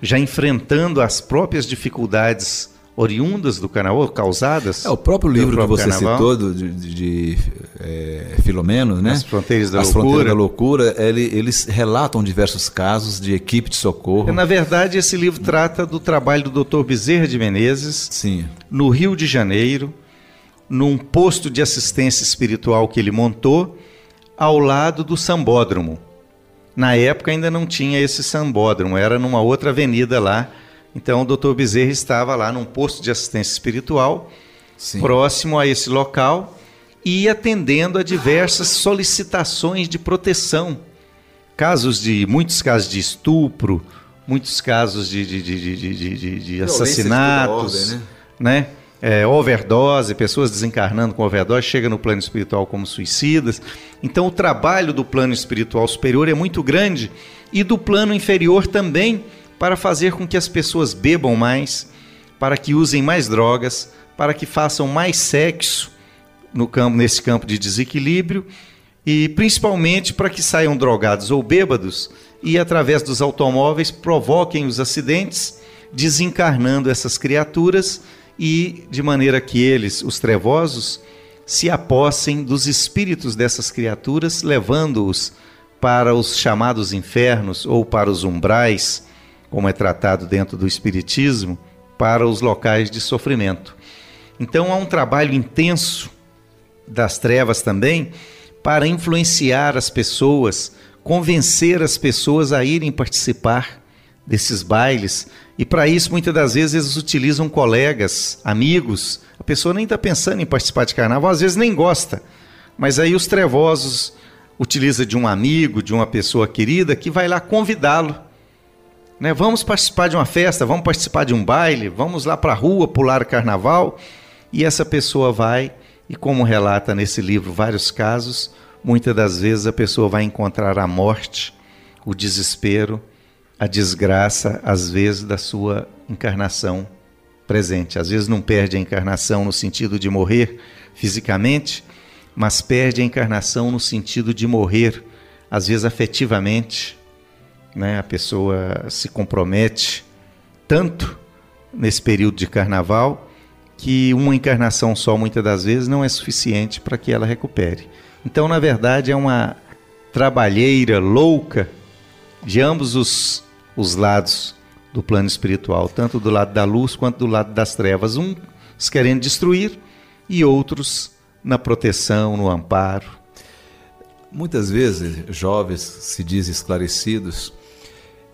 [SPEAKER 10] já enfrentando as próprias dificuldades oriundas do carnaval, causadas.
[SPEAKER 9] É, o próprio livro
[SPEAKER 10] próprio
[SPEAKER 9] que você
[SPEAKER 10] carnaval.
[SPEAKER 9] citou, do- de, de, de é, Filomeno, né?
[SPEAKER 10] As Fronteiras da
[SPEAKER 9] As
[SPEAKER 10] Loucura.
[SPEAKER 9] Fronteiras da Loucura, ele- eles relatam diversos casos de equipe de socorro.
[SPEAKER 10] Na verdade, esse livro trata do trabalho do Dr. Bezerra de Menezes,
[SPEAKER 9] Sim.
[SPEAKER 10] no Rio de Janeiro, num posto de assistência espiritual que ele montou, ao lado do sambódromo. Na época ainda não tinha esse sambódromo, era numa outra avenida lá. Então o Dr. Bezerra estava lá num posto de assistência espiritual, próximo a esse local, e atendendo a diversas solicitações de proteção. Casos de muitos casos de estupro, muitos casos de, de, de, de, assassinatos,
[SPEAKER 9] ordem,
[SPEAKER 10] né? É, overdose, pessoas desencarnando com overdose, chega no plano espiritual como suicidas. Então o trabalho do plano espiritual superior é muito grande e do plano inferior também para fazer com que as pessoas bebam mais, para que usem mais drogas, para que façam mais sexo no campo, nesse campo de desequilíbrio e principalmente para que saiam drogados ou bêbados e através dos automóveis provoquem os acidentes, desencarnando essas criaturas e de maneira que eles, os trevosos, se apossem dos espíritos dessas criaturas, levando-os para os chamados infernos ou para os umbrais, como é tratado dentro do espiritismo, para os locais de sofrimento. Então há um trabalho intenso das trevas também para influenciar as pessoas, convencer as pessoas a irem participar desses bailes. E para isso, muitas das vezes, eles utilizam colegas, amigos. A pessoa nem está pensando em participar de carnaval, às vezes nem gosta. Mas aí os trevosos utiliza de um amigo, de uma pessoa querida, que vai lá convidá-lo. Né? Vamos participar de uma festa, vamos participar de um baile, vamos lá para a rua pular carnaval. E essa pessoa vai, e como relata nesse livro vários casos, muitas das vezes a pessoa vai encontrar a morte, o desespero, a desgraça, às vezes, da sua encarnação presente. Às vezes não perde a encarnação no sentido de morrer fisicamente, mas perde a encarnação no sentido de morrer, às vezes afetivamente. Né? A pessoa se compromete tanto nesse período de carnaval que uma encarnação só, muitas das vezes, não é suficiente para que ela recupere. Então, na verdade, é uma trabalheira louca de ambos os, os lados do plano espiritual, tanto do lado da luz quanto do lado das trevas. Uns querendo destruir e outros na proteção, no amparo.
[SPEAKER 9] Muitas vezes jovens se dizem esclarecidos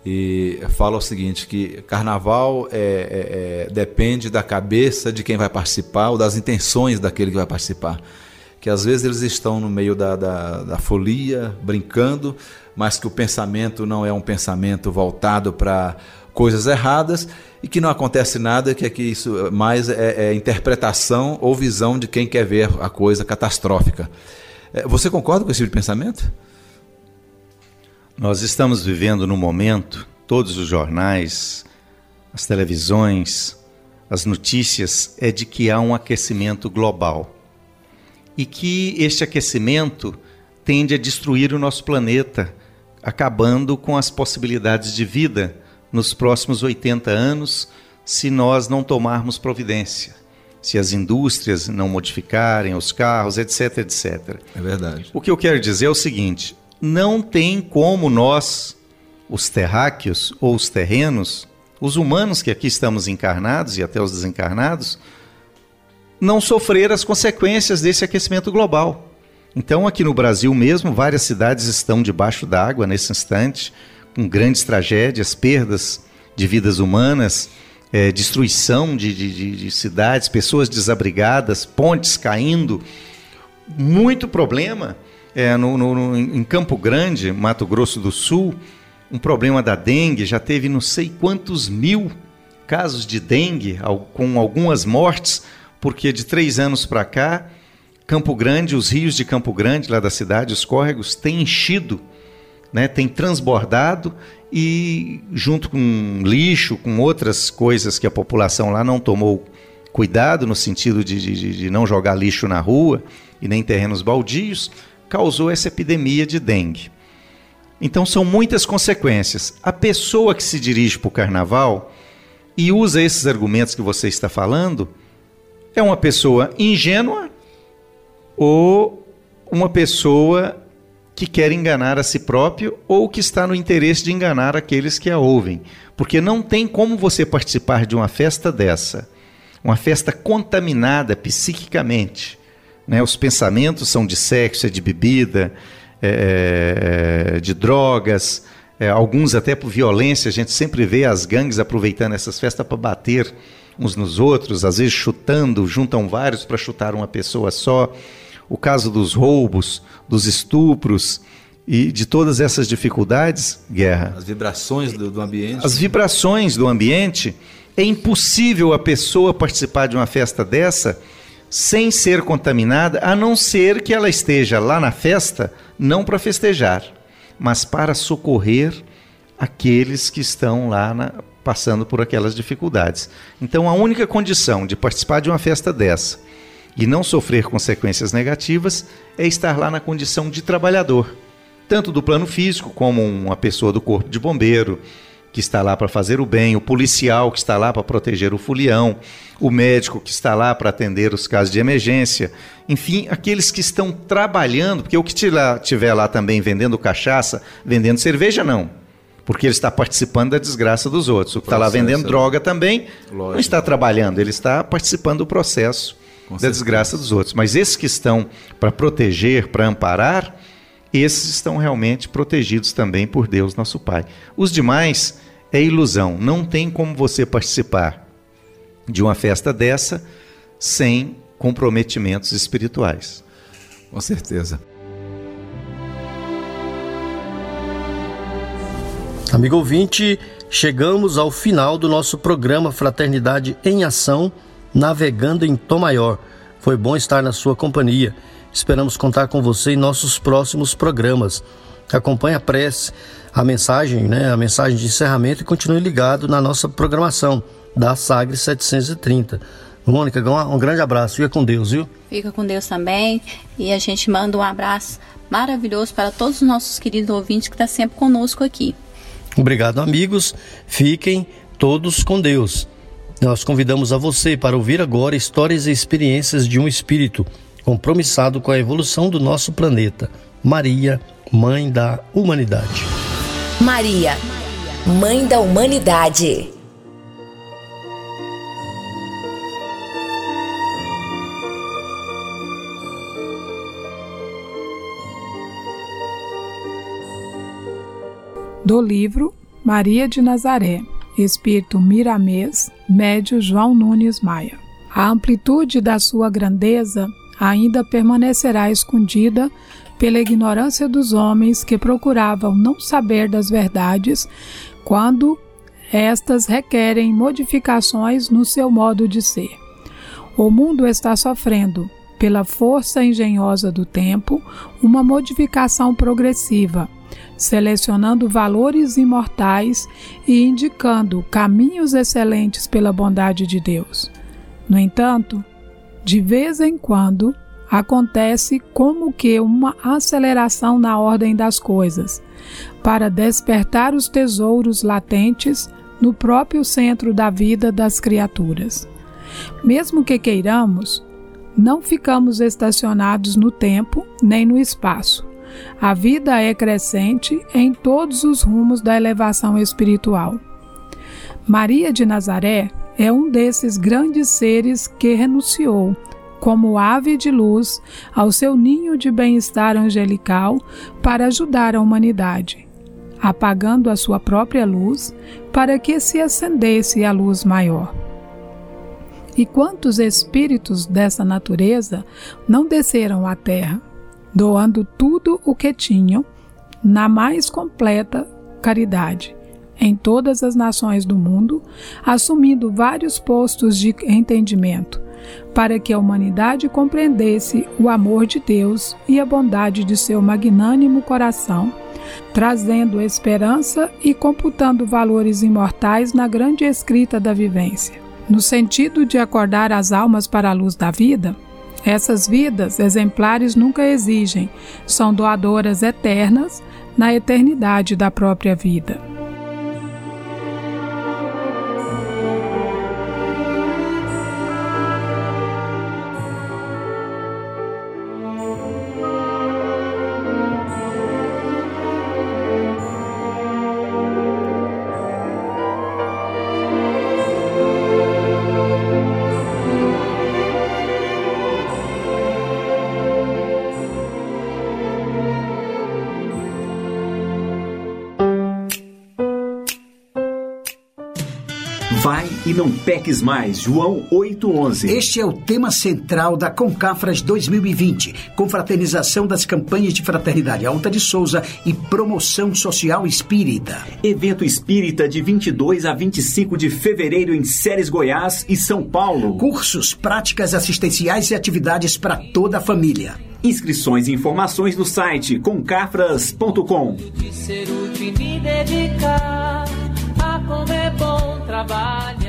[SPEAKER 9] e falam o seguinte que carnaval é, é, é, depende da cabeça de quem vai participar ou das intenções daquele que vai participar. Que às vezes eles estão no meio da, da, da folia, brincando, mas que o pensamento não é um pensamento voltado para coisas erradas e que não acontece nada, que, é que isso mais é, é interpretação ou visão de quem quer ver a coisa catastrófica. É, Você concorda com esse tipo de pensamento?
[SPEAKER 10] Nós estamos vivendo num momento, todos os jornais, as televisões, as notícias, é de que há um aquecimento global. E que este aquecimento tende a destruir o nosso planeta, acabando com as possibilidades de vida nos próximos 80 anos, se nós não tomarmos providência. Se as indústrias não modificarem os carros, etc, etc.
[SPEAKER 9] É verdade.
[SPEAKER 10] O que eu quero dizer é o seguinte: não tem como nós, os terráqueos ou os terrenos, os humanos que aqui estamos encarnados e até os desencarnados, não sofrer as consequências desse aquecimento global. Então, aqui no Brasil mesmo, várias cidades estão debaixo d'água nesse instante, com grandes tragédias, perdas de vidas humanas, é, destruição de, de, de, cidades, pessoas desabrigadas, pontes caindo. Muito problema é, no, no, em Campo Grande, Mato Grosso do Sul, um problema da dengue, já teve não sei quantos mil casos de dengue, com algumas mortes, porque de três anos para cá, Campo Grande, os rios de Campo Grande, lá da cidade, os córregos, têm enchido, né, têm transbordado e, junto com lixo, com outras coisas que a população lá não tomou cuidado, no sentido de, de, de não jogar lixo na rua e nem terrenos baldios, causou essa epidemia de dengue. Então são muitas consequências. A pessoa que se dirige para o carnaval e usa esses argumentos que você está falando é uma pessoa ingênua ou uma pessoa que quer enganar a si próprio ou que está no interesse de enganar aqueles que a ouvem. Porque não tem como você participar de uma festa dessa, uma festa contaminada psiquicamente. Né? Os pensamentos são de sexo, é de bebida, é, é, de drogas, é, alguns até por violência. A gente sempre vê as gangues aproveitando essas festas para bater uns nos outros, às vezes chutando, juntam vários para chutar uma pessoa só. O caso dos roubos, dos estupros e de todas essas dificuldades, guerra.
[SPEAKER 9] As vibrações do, do ambiente.
[SPEAKER 10] As vibrações do ambiente. É impossível a pessoa participar de uma festa dessa sem ser contaminada, a não ser que ela esteja lá na festa não para festejar, mas para socorrer aqueles que estão lá na, passando por aquelas dificuldades. Então, a única condição de participar de uma festa dessa e não sofrer consequências negativas é estar lá na condição de trabalhador, tanto do plano físico como uma pessoa do corpo de bombeiro, que está lá para fazer o bem, o policial que está lá para proteger o fulião, o médico que está lá para atender os casos de emergência, enfim, aqueles que estão trabalhando, porque o que tiver lá também vendendo cachaça, vendendo cerveja, não. Porque ele está participando da desgraça dos outros. O que está lá vendendo droga também Lógico. não está trabalhando, ele está participando do processo Com da certeza. desgraça dos outros. Mas esses que estão para proteger, para amparar, esses estão realmente protegidos também por Deus, nosso Pai. Os demais é ilusão, não tem como você participar de uma festa dessa sem comprometimentos espirituais.
[SPEAKER 9] Com certeza.
[SPEAKER 2] Amigo ouvinte, chegamos ao final do nosso programa Fraternidade em Ação, navegando em Tom Maior. Foi bom estar na sua companhia. Esperamos contar com você em nossos próximos programas. Acompanhe a prece, a mensagem, né, a mensagem de encerramento e continue ligado na nossa programação da Sagre 730. Mônica, um grande abraço. Fica com Deus, viu?
[SPEAKER 16] Fica com Deus também. E a gente manda um abraço maravilhoso para todos os nossos queridos ouvintes que estão tá sempre conosco aqui.
[SPEAKER 2] Obrigado, amigos. Fiquem todos com Deus. Nós convidamos a você para ouvir agora histórias e experiências de um espírito compromissado com a evolução do nosso planeta. Maria, Mãe da Humanidade.
[SPEAKER 6] Maria, Mãe da Humanidade.
[SPEAKER 17] Do livro Maria de Nazaré, Espírito Miramês, Médio João Nunes Maia. A amplitude da sua grandeza ainda permanecerá escondida pela ignorância dos homens que procuravam não saber das verdades quando estas requerem modificações no seu modo de ser. O mundo está sofrendo, pela força engenhosa do tempo, uma modificação progressiva, selecionando valores imortais e indicando caminhos excelentes pela bondade de Deus. No entanto, de vez em quando, acontece como que uma aceleração na ordem das coisas, para despertar os tesouros latentes no próprio centro da vida das criaturas. Mesmo que queiramos, não ficamos estacionados no tempo nem no espaço. A vida é crescente em todos os rumos da elevação espiritual. Maria de Nazaré é um desses grandes seres que renunciou como ave de luz, ao seu ninho de bem-estar angelical para ajudar a humanidade, apagando a sua própria luz para que se acendesse a luz maior. E quantos espíritos dessa natureza não desceram à terra, doando tudo o que tinham na mais completa caridade em todas as nações do mundo, assumindo vários postos de entendimento, para que a humanidade compreendesse o amor de Deus e a bondade de seu magnânimo coração, trazendo esperança e computando valores imortais na grande escrita da vivência. No sentido de acordar as almas para a luz da vida, essas vidas exemplares nunca exigem, são doadoras eternas na eternidade da própria vida.
[SPEAKER 13] Não peques mais. João 8:11.
[SPEAKER 14] Este é o tema central da Concafras 2020, confraternização das campanhas de fraternidade Alta de Souza e promoção social espírita.
[SPEAKER 13] Evento espírita de 22 a 25 de fevereiro em Séries Goiás e São Paulo.
[SPEAKER 14] Cursos, práticas assistenciais e atividades para toda a família.
[SPEAKER 13] Inscrições e informações no site concafras.com.
[SPEAKER 15] De ser útil e me dedicar a como é bom trabalhar.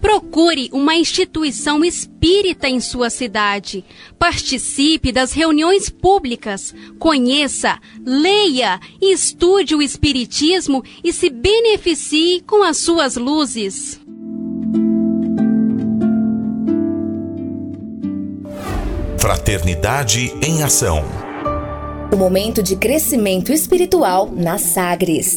[SPEAKER 18] Procure uma instituição espírita em sua cidade. Participe das reuniões públicas. Conheça, leia e estude o Espiritismo e se beneficie com as suas luzes.
[SPEAKER 3] Fraternidade em Ação.
[SPEAKER 6] O momento de crescimento espiritual na Sagres.